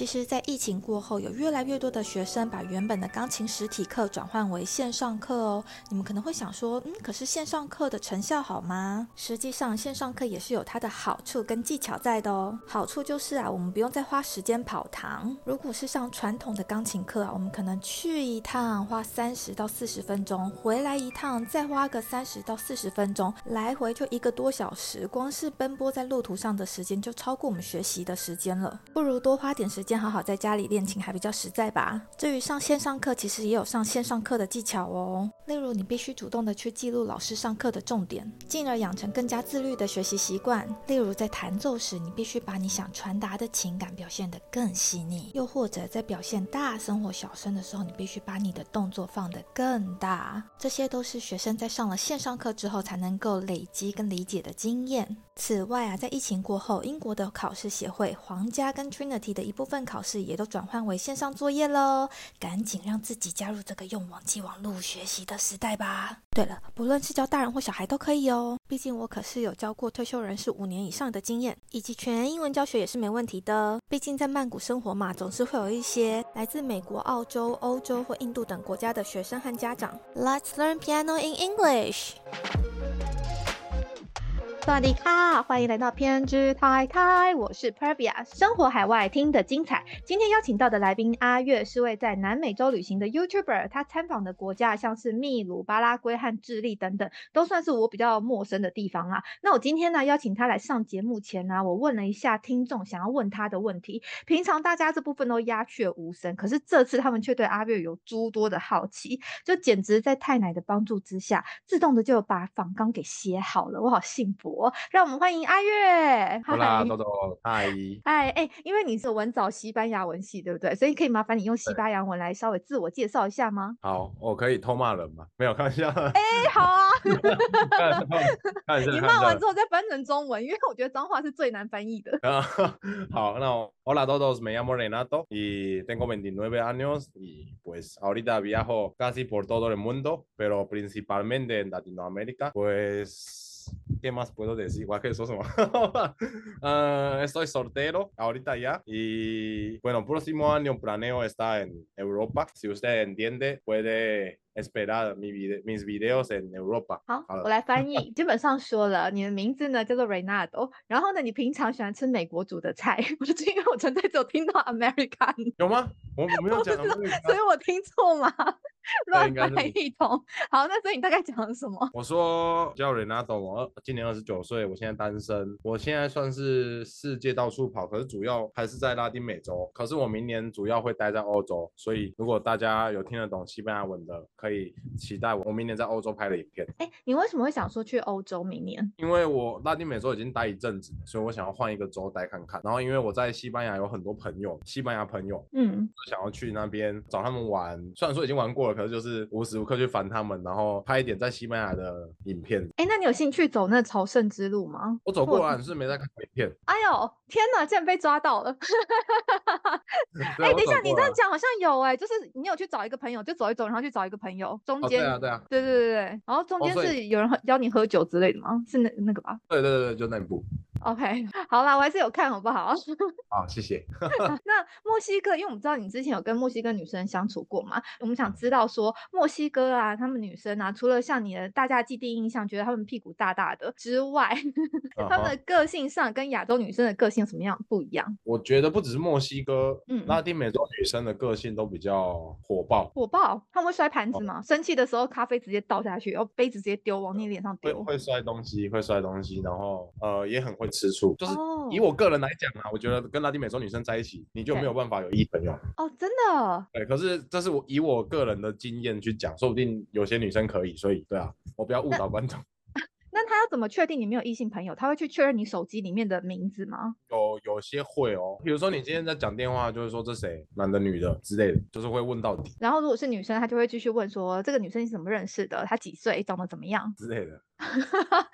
其实，在疫情过后，有越来越多的学生把原本的钢琴实体课转换为线上课哦。你们可能会想说，嗯，可是线上课的成效好吗？实际上，线上课也是有它的好处跟技巧在的哦。好处就是啊，我们不用再花时间跑堂。如果是上传统的钢琴课啊，我们可能去一趟花三十到四十分钟，回来一趟再花个三十到四十分钟，来回就一个多小时，光是奔波在路途上的时间就超过我们学习的时间了。不如多花点时间。先好好在家里练琴还比较实在吧。至于上线上课，其实也有上线上课的技巧哦。例如，你必须主动的去记录老师上课的重点，进而养成更加自律的学习习惯。例如，在弹奏时，你必须把你想传达的情感表现得更细腻；又或者在表现大声或小声的时候，你必须把你的动作放得更大。这些都是学生在上了线上课之后才能够累积跟理解的经验。此外啊，在疫情过后，英国的考试协会、皇家跟 Trinity 的一部考试也都转换为线上作业喽。赶紧让自己加入这个用网际网络学习的时代吧！对了，不论是教大人或小孩都可以哦。毕竟我可是有教过退休人士五年以上的经验，以及全英文教学也是没问题的。毕竟在曼谷生活嘛，总是会有一些来自美国、澳洲、欧洲或印度等国家的学生和家长。Let's learn piano in English. 萨迪卡，欢迎来到偏执太太，我是 Pervia，生活海外听的精彩。今天邀请到的来宾阿月是位在南美洲旅行的 YouTuber，他参访的国家像是秘鲁、巴拉圭和智利等等，都算是我比较陌生的地方啊。那我今天呢邀请他来上节目前呢，我问了一下听众想要问他的问题。平常大家这部分都鸦雀无声，可是这次他们却对阿月有诸多的好奇，就简直在太奶的帮助之下，自动的就把访纲给写好了，我好幸福。让我们欢迎阿月。好啦，豆豆，嗨，嗨，哎，因为你是文藻西班牙文系，对不对？所以可以麻烦你用西班牙文来稍微自我介绍一下吗？好，我可以偷骂人吗？没有，开玩笑。哎，好啊。你骂完之后再翻成中文，因为我觉得脏话是最难翻译的。好，那 Hola todos, me llamo Renato y tengo veintinueve años y pues ahorita viajo casi por todo el mundo, pero principalmente en Latinoamérica, pues. ¿Qué más puedo decir? Que eso, uh, estoy soltero ahorita ya y bueno, próximo año planeo estar en Europa. Si usted entiende, puede esperar mi video, mis videos en Europa。好，我来翻译。基本上说了，你的名字呢叫做 Renato，然后呢，你平常喜欢吃美国煮的菜。我是因为我纯粹只有听到 American。有吗？我我没有 讲，所以我听错吗？乱来一通。好，那所以你大概讲了什么？我说叫 Renato，我今年二十九岁，我现在单身。我现在算是世界到处跑，可是主要还是在拉丁美洲。可是我明年主要会待在欧洲，所以如果大家有听得懂西班牙文的，可以期待我明年在欧洲拍的影片。哎，你为什么会想说去欧洲明年？因为我拉丁美洲已经待一阵子，所以我想要换一个州待看看。然后因为我在西班牙有很多朋友，西班牙朋友，嗯，想要去那边找他们玩。虽然说已经玩过了，可是就是无时无刻去烦他们，然后拍一点在西班牙的影片。哎，那你有兴趣走那朝圣之路吗？我走过了，是没在看影片。哎呦，天哪，竟然被抓到了！哎，等一下，你这样讲好像有哎，就是你有去找一个朋友，就走一走，然后去找一个朋友。中间，对啊，对啊，对对对对，然后中间是有人邀你喝酒之类的吗？是那那个吧？对对对，就那部。OK，好啦，我还是有看好不好？好，谢谢。那墨西哥，因为我们知道你之前有跟墨西哥女生相处过嘛，我们想知道说墨西哥啊，他们女生啊，除了像你的大家既定印象，觉得他们屁股大大的之外，他们的个性上跟亚洲女生的个性什么样不一样？我觉得不只是墨西哥，嗯，拉丁美洲女生的个性都比较火爆。火爆？他们会摔盘子吗？生气的时候咖啡直接倒下去，然后杯子直接丢往你脸上丢？会摔东西，会摔东西，然后呃也很会。吃醋就是以我个人来讲啊，我觉得跟拉丁美洲女生在一起，你就没有办法有一朋友哦，真的。对，可是这是我以我个人的经验去讲，说不定有些女生可以，所以对啊，我不要误导观众。那他要怎么确定你没有异性朋友？他会去确认你手机里面的名字吗？有有些会哦，比如说你今天在讲电话，就是说这谁，男的女的之类的，就是会问到底。然后如果是女生，他就会继续问说这个女生你怎么认识的？她几岁？长得怎么样？之类的。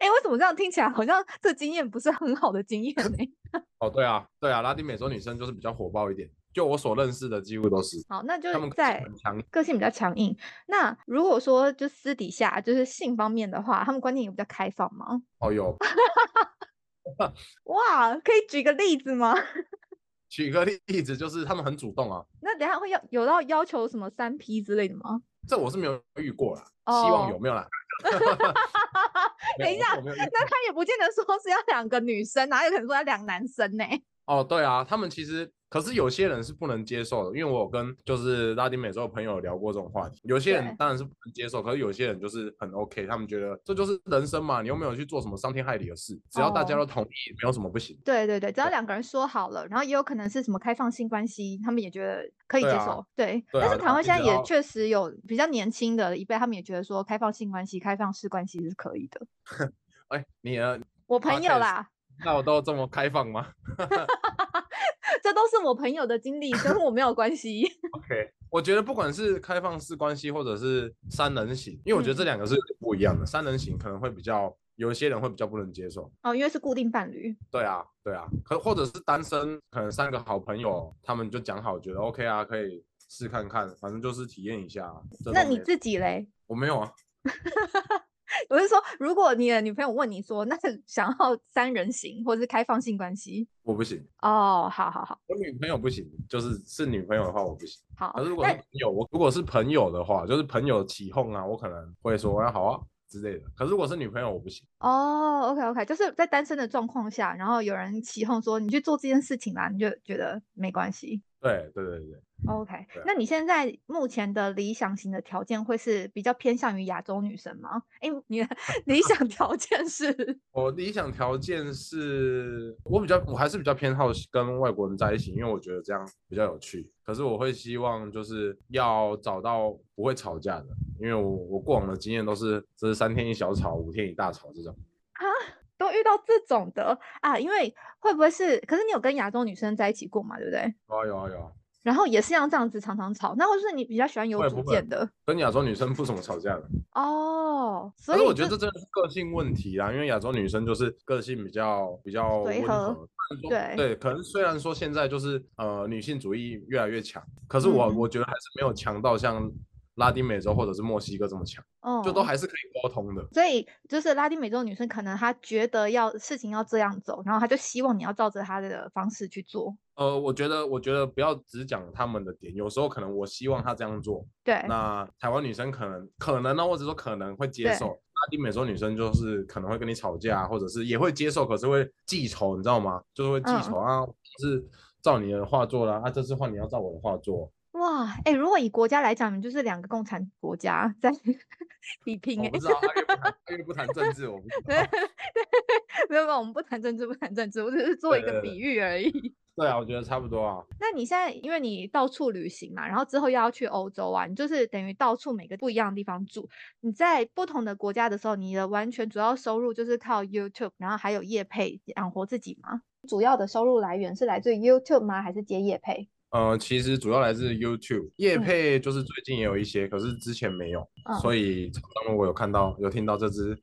哎，为什么这样听起来好像这经验不是很好的经验呢？哦，对啊，对啊，拉丁美洲女生就是比较火爆一点，就我所认识的几乎都是。好，那就是在强个性比较强硬。那如果说就私底下就是性方面的话，他们观念也比较开放吗？哦，有。哇，可以举个例子吗？举个例子，就是他们很主动啊，那等下会要有到要求什么三 P 之类的吗？这我是没有遇过啦，希望有哦没有啦？等一下那他也不见得说是要两个女生，哪有可能说要两男生呢？哦，对啊，他们其实，可是有些人是不能接受的，因为我有跟就是拉丁美洲的朋友聊过这种话题，有些人当然是不能接受，可是有些人就是很 OK，他们觉得这就是人生嘛，你又没有去做什么伤天害理的事，只要大家哦都同意，没有什么不行。对对对，只要两个人说好了，然后也有可能是什么开放性关系，他们也觉得可以接对啊受。对，对啊但是台湾现在也确实有比较年轻的一辈，他们也觉得说开放性关系、开放式关系是可以的。哎，你呢？我朋友啦，那我都这么开放吗 这都是我朋友的经历，跟我没有关系。OK，我觉得不管是开放式关系或者是三人行，因为我觉得这嗯两个是不一样的，三人行可能会比较有一些人会比较不能接受。哦，因为是固定伴侣。对啊，对啊，可或者是单身，可能三个好朋友，他们就讲好，觉得 OK 啊，可以试看看，反正就是体验一下那你自己嘞？我没有啊，我是说，如果你的女朋友问你说，那想要三人行或者是开放性关系？我不行，哦，好好好我女朋友不行，就是是女朋友的话我不行。好可是如，果是朋友，我如果是朋友的话，就是朋友起哄啊，我可能会说啊好啊之类的。可是如果是女朋友，我不行。哦，OK OK，就是在单身的状况下，然后有人起哄说你去做这件事情啦，你就觉得没关系。对对对对，OK，啊那你现在目前的理想型的条件会是比较偏向于亚洲女生吗？哎，你的 理想条件是？我理想条件是我比较，我还是比较偏好跟外国人在一起，因为我觉得这样比较有趣。可是我会希望就是要找到不会吵架的，因为我我过往的经验都是这是三天一小吵，五天一大吵这种。啊都遇到这种的啊？因为会不会是？可是你有跟亚洲女生在一起过嘛？对不对？有啊有啊有啊，然后也是像这样子常常吵，那或是你比较喜欢有主见的跟亚洲女生不怎么吵架的。哦？所以我觉得这真的是个性问题啦，因为亚洲女生就是个性比较比较温随和对对，可能虽然说现在就是呃女性主义越来越强，可是我、嗯我觉得还是没有强到像拉丁美洲或者是墨西哥这么强，哦，就都还是可以沟通的。所以就是拉丁美洲女生，可能她觉得要事情要这样走，然后她就希望你要照着她的方式去做。呃，我觉得我觉得不要只讲他们的点，有时候可能我希望他这样做，对，那台湾女生可能可能呢，或者说可能会接受。拉丁美洲女生就是可能会跟你吵架，或者是也会接受，可是会记仇，你知道吗？就是会记嗯仇、啊，是照你的话做啦，啊，这次换你要照我的话做。哇，哎、如果以国家来讲，你们就是两个共产国家在 比拼、哎我不，知道，因为不谈，政治，我不知道。对 没有没有，我们不谈政治，不谈政治，我只是做一个比喻而已。对啊，我觉得差不多啊。那你现在因为你到处旅行嘛，然后之后又要去欧洲啊，你就是等于到处每个不一样的地方住。你在不同的国家的时候，你的完全主要收入就是靠 YouTube，然后还有业配养活自己吗？主要的收入来源是来自于 YouTube 吗？还是接业配？呃，其实主要来自 YouTube，业嗯配就是最近也有一些，可是之前没有，嗯所以厂商如果有看到有听到这支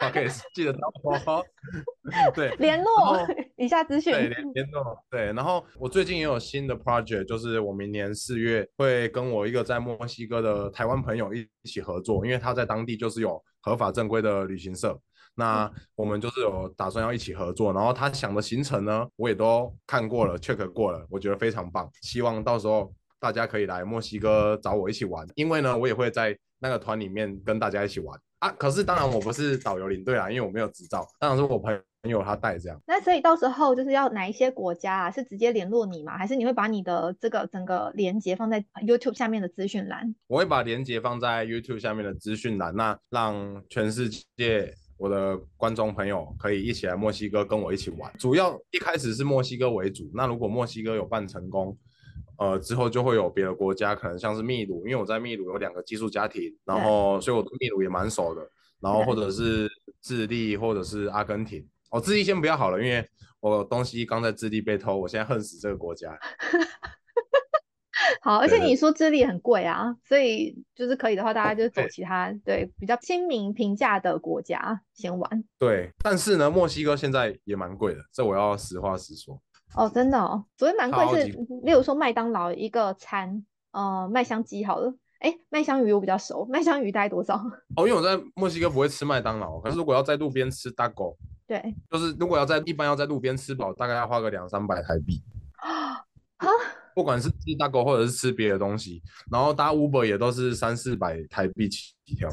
podcast，记得找我哦。对，联络后 以下资讯。对，联联络对。然后我最近也有新的 project，就是我明年四月会跟我一个在墨西哥的台湾朋友一一起合作，因为他在当地就是有合法正规的旅行社。那我们就是有打算要一起合作，然后他想的行程呢，我也都看过了，check 过了，我觉得非常棒。希望到时候大家可以来墨西哥找我一起玩，因为呢，我也会在那个团里面跟大家一起玩啊。可是当然我不是导游领队啦，因为我没有执照，当然是我朋友他带这样。那所以到时候就是要哪一些国家啊？是直接联络你吗？还是你会把你的这个整个连接放在 YouTube 下面的资讯栏？我会把连接放在 YouTube 下面的资讯栏，那让全世界我的观众朋友可以一起来墨西哥跟我一起玩。主要一开始是墨西哥为主，那如果墨西哥有办成功，呃，之后就会有别的国家，可能像是秘鲁，因为我在秘鲁有两个寄宿家庭，然后所以我对秘鲁也蛮熟的。然后或者是智利，或者是阿根廷。哦，智利先不要好了，因为我东西刚在智利被偷，我现在恨死这个国家。好，而且你说智利很贵啊，所以就是可以的话，大家就走其他对比较亲民平价的国家先玩。对，但是呢，墨西哥现在也蛮贵的，这我要实话实说。哦，真的哦，所谓蛮贵是，例如说麦当劳一个餐，呃，麦香鸡好了，哎，麦香鱼我比较熟，麦香鱼大概多少？哦，因为我在墨西哥不会吃麦当劳，可是如果要在路边吃 taco，对，就是如果要在一般要在路边吃饱，大概要花个两三百台币 啊。不管是吃大狗或者是吃别的东西，然后搭 Uber 也都是三四百台币起跳，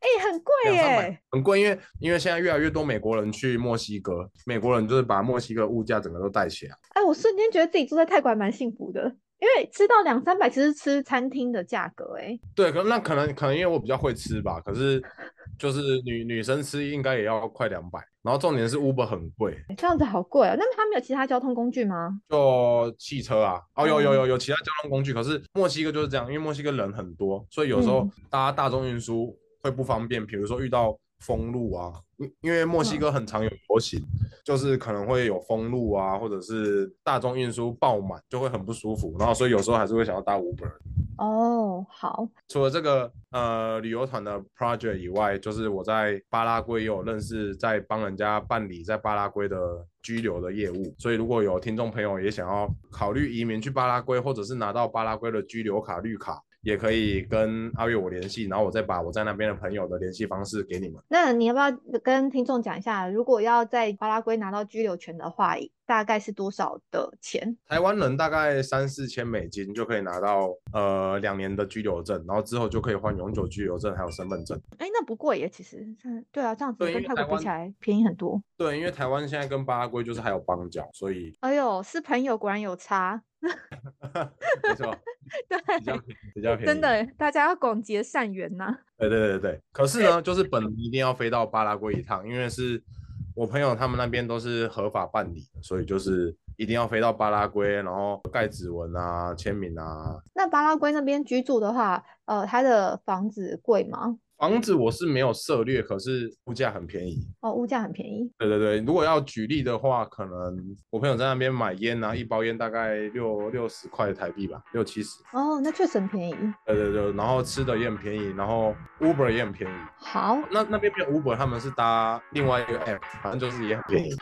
哎、很贵耶。很贵，因为因为现在越来越多美国人去墨西哥，美国人就是把墨西哥物价整个都带起来。哎，我瞬间觉得自己住在泰国还蛮幸福的，因为吃到两三百，其实吃餐厅的价格，哎，对，可那可能可能因为我比较会吃吧，可是 就是女女生吃应该也要快两百，然后重点是 Uber 很贵，这样子好贵啊。那么他们有其他交通工具吗？就汽车啊，哦有有哦有有其他交通工具，可是墨西哥就是这样，因为墨西哥人很多，所以有时候嗯搭大众运输会不方便，比如说遇到封路啊，因因为墨西哥很常有游行，就是可能会有封路啊，或者是大众运输爆满，就会很不舒服，然后所以有时候还是会想要搭 Uber。哦，好，除了这个呃旅游团的 project 以外，就是我在巴拉圭也有认识在帮人家办理在巴拉圭的居留的业务，所以如果有听众朋友也想要考虑移民去巴拉圭，或者是拿到巴拉圭的居留卡绿卡，也可以跟阿月我联系，然后我再把我在那边的朋友的联系方式给你们。那你要不要跟听众讲一下，如果要在巴拉圭拿到居留权的话，大概是多少的钱？台湾人大概三四千美金就可以拿到呃两年的居留证，然后之后就可以换永久居留证还有身份证。哎，那不贵耶，其实，嗯，对啊，这样子跟泰国比起来便宜很多。对，因为台湾现在跟巴拉圭就是还有邦交，所以哎呦，是朋友果然有差，没错，比较对，便宜，比较便宜。真的，大家要广结善缘呐。对对对对，可是呢，就是本人一定要飞到巴拉圭一趟，因为是我朋友他们那边都是合法办理的，所以就是一定要飞到巴拉圭，然后盖指纹啊、签名啊。那巴拉圭那边居住的话，呃，他的房子贵吗？房子我是没有涉略，可是物价很便宜。哦，物价很便宜。对对对，如果要举例的话，可能我朋友在那边买烟啊，一包烟大概六六十块台币吧，六七十。哦，那确实很便宜。对对对，然后吃的也很便宜，然后 Uber 也很便宜。好，那那边没有 Uber，他们是搭另外一个 app，反正就是也很便宜。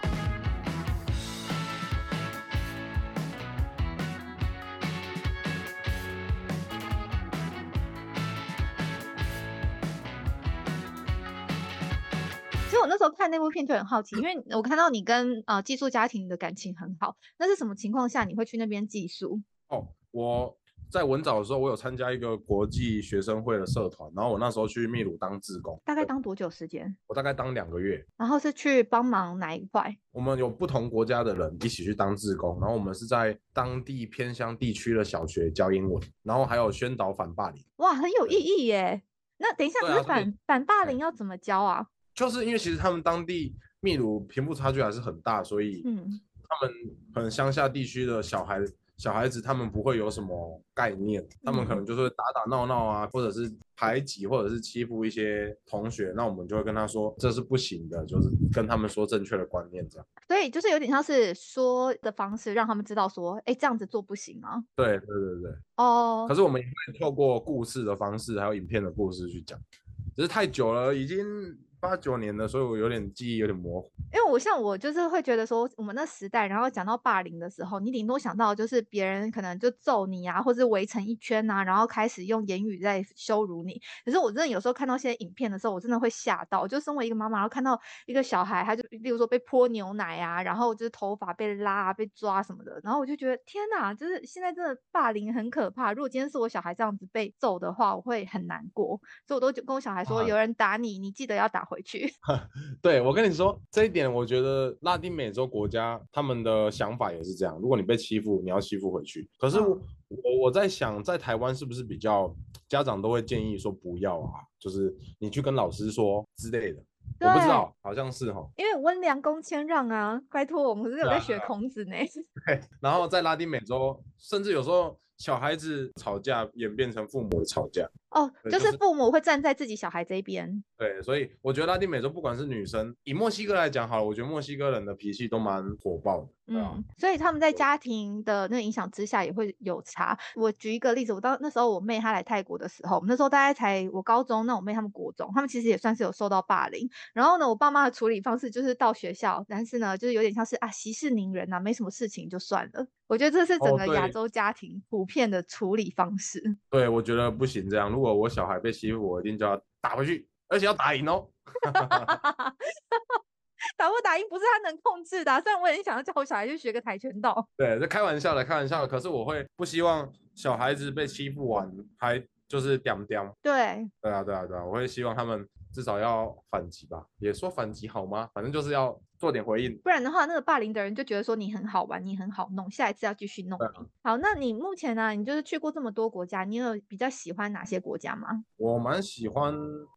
那时候看那部片就很好奇，因为我看到你跟呃寄宿家庭的感情很好，那是什么情况下你会去那边寄宿？哦，我在文藻的时候，我有参加一个国际学生会的社团，然后我那时候去秘鲁当志工，大概当多久时间？我大概当两个月。然后是去帮忙哪一块？我们有不同国家的人一起去当志工，然后我们是在当地偏乡地区的小学教英文，然后还有宣导反霸凌。哇，很有意义耶！那等一下，可是反反霸凌要怎么教啊？就是因为其实他们当地秘鲁贫富差距还是很大，所以嗯他们可能乡下地区的小孩小孩子他们不会有什么概念，他们可嗯能就是打打闹闹啊，或者是排挤，或者是欺负一些同学，那我们就会跟他说这是不行的，就是跟他们说正确的观念这样。所以就是有点像是说的方式，让他们知道说，哎，这样子做不行吗？对对对对，哦可，是我们也会透过故事的方式，还有影片的故事去讲，只是太久了，已经八九年的，所以我有点记忆有点模糊。因为我像我就是会觉得说，我们那时代，然后讲到霸凌的时候，你顶多想到就是别人可能就揍你啊，或者围成一圈啊，然后开始用言语在羞辱你。可是我真的有时候看到现在影片的时候，我真的会吓到。就身为一个妈妈，然后看到一个小孩，他就例如说被泼牛奶啊，然后就是头发被拉、啊、被抓什么的，然后我就觉得天哪，就是现在真的霸凌很可怕。如果今天是我小孩这样子被揍的话，我会很难过。所以我都跟我小孩说，啊有人打你，你记得要打回去。对我跟你说这一点，我觉得拉丁美洲国家他们的想法也是这样。如果你被欺负，你要欺负回去。可是我、嗯我我在想，在台湾是不是比较家长都会建议说不要啊，就是你去跟老师说之类的。我不知道，好像是哈。因为温良恭谦让啊，拜托，我们是有在学孔子呢。对，然后在拉丁美洲，甚至有时候小孩子吵架演变成父母的吵架。哦，就是父母会站在自己小孩这一边。对，所以我觉得拉丁美洲不管是女生，以墨西哥来讲好了，我觉得墨西哥人的脾气都蛮火爆的。嗯，所以他们在家庭的那个影响之下也会有差。我举一个例子，我当那时候我妹她来泰国的时候，我们那时候大概才我高中，那我妹他们国中，他们其实也算是有受到霸凌。然后呢，我爸妈的处理方式就是到学校，但是呢，就是有点像是啊息事宁人啊，没什么事情就算了。我觉得这是整哦个亚洲家庭普遍的处理方式。对，我觉得不行这样。如果我小孩被欺负，我一定就要打回去，而且要打赢哦。打不打赢不是他能控制的啊、虽然我也很想要叫我小孩去学个跆拳道，对，这开玩笑的，开玩笑的。可是我会不希望小孩子被欺负完还就是屌屌。对，对啊，对啊，对啊，我会希望他们至少要反击吧，也说反击好吗？反正就是要做点回应。不然的话，那个霸凌的人就觉得说你很好玩，你很好弄，下一次要继续弄。好，那你目前呢？你就是去过这么多国家，你有比较喜欢哪些国家吗？我蛮喜欢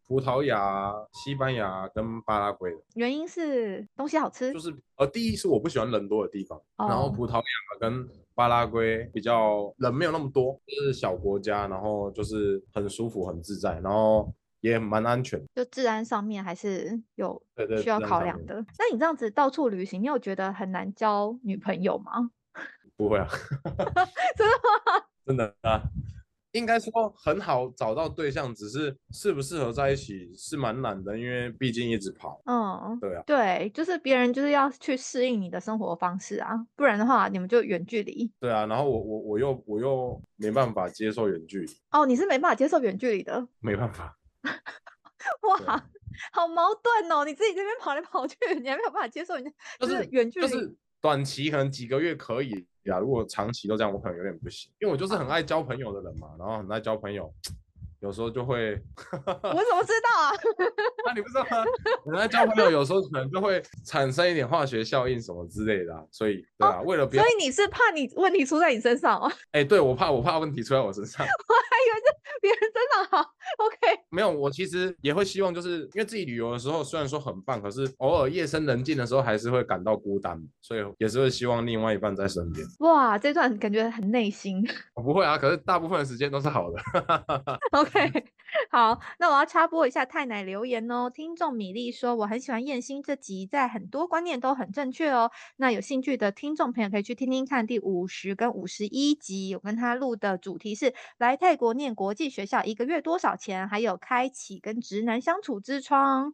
葡萄牙、西班牙跟巴拉圭的，原因是东西好吃就，是呃，第一是我不喜欢人多的地方，然后哦葡萄牙跟巴拉圭比较人没有那么多，就是小国家，然后就是很舒服、很自在，然后也蛮安全。就治安上面还是有需要考量的。那你这样子到处旅行，你有觉得很难交女朋友吗？不会啊，真的吗？真的啊，应该说很好找到对象，只是适不适合在一起是蛮难的，因为毕竟一直跑。嗯，对啊，对，就是别人就是要去适应你的生活方式啊，不然的话你们就远距离。对啊，然后我我我又我又没办法接受远距离，哦，你是没办法接受远距离的，没办法。哇，好矛盾哦！你自己这边跑来跑去，你还没有办法接受人家就是远距离。就是短期可能几个月可以呀，如果长期都这样，我可能有点不行，因为我就是很爱交朋友的人嘛，然后很爱交朋友，有时候就会，我怎么知道啊？那 你不知道吗？很爱交朋友，有时候可能就会产生一点化学效应什么之类的啊、所以对啊，为了不要所，以你是怕你问题出在你身上哦？哎、对我怕我怕问题出在我身上，我还以为是别人身上好。OK，没有，我其实也会希望，就是因为自己旅游的时候虽然说很棒，可是偶尔夜深人静的时候还是会感到孤单，所以也是会希望另外一半在身边。哇，这段感觉很内心。我不会啊，可是大部分的时间都是好的。OK，好，那我要插播一下太奶留言哦。听众米粒说，我很喜欢燕心这集，在很多观念都很正确哦。那有兴趣的听众朋友可以去听听看第五十跟五十一集，我跟他录的主题是来泰国念国际学校一个月多少钱，还有开启跟直男相处之窗。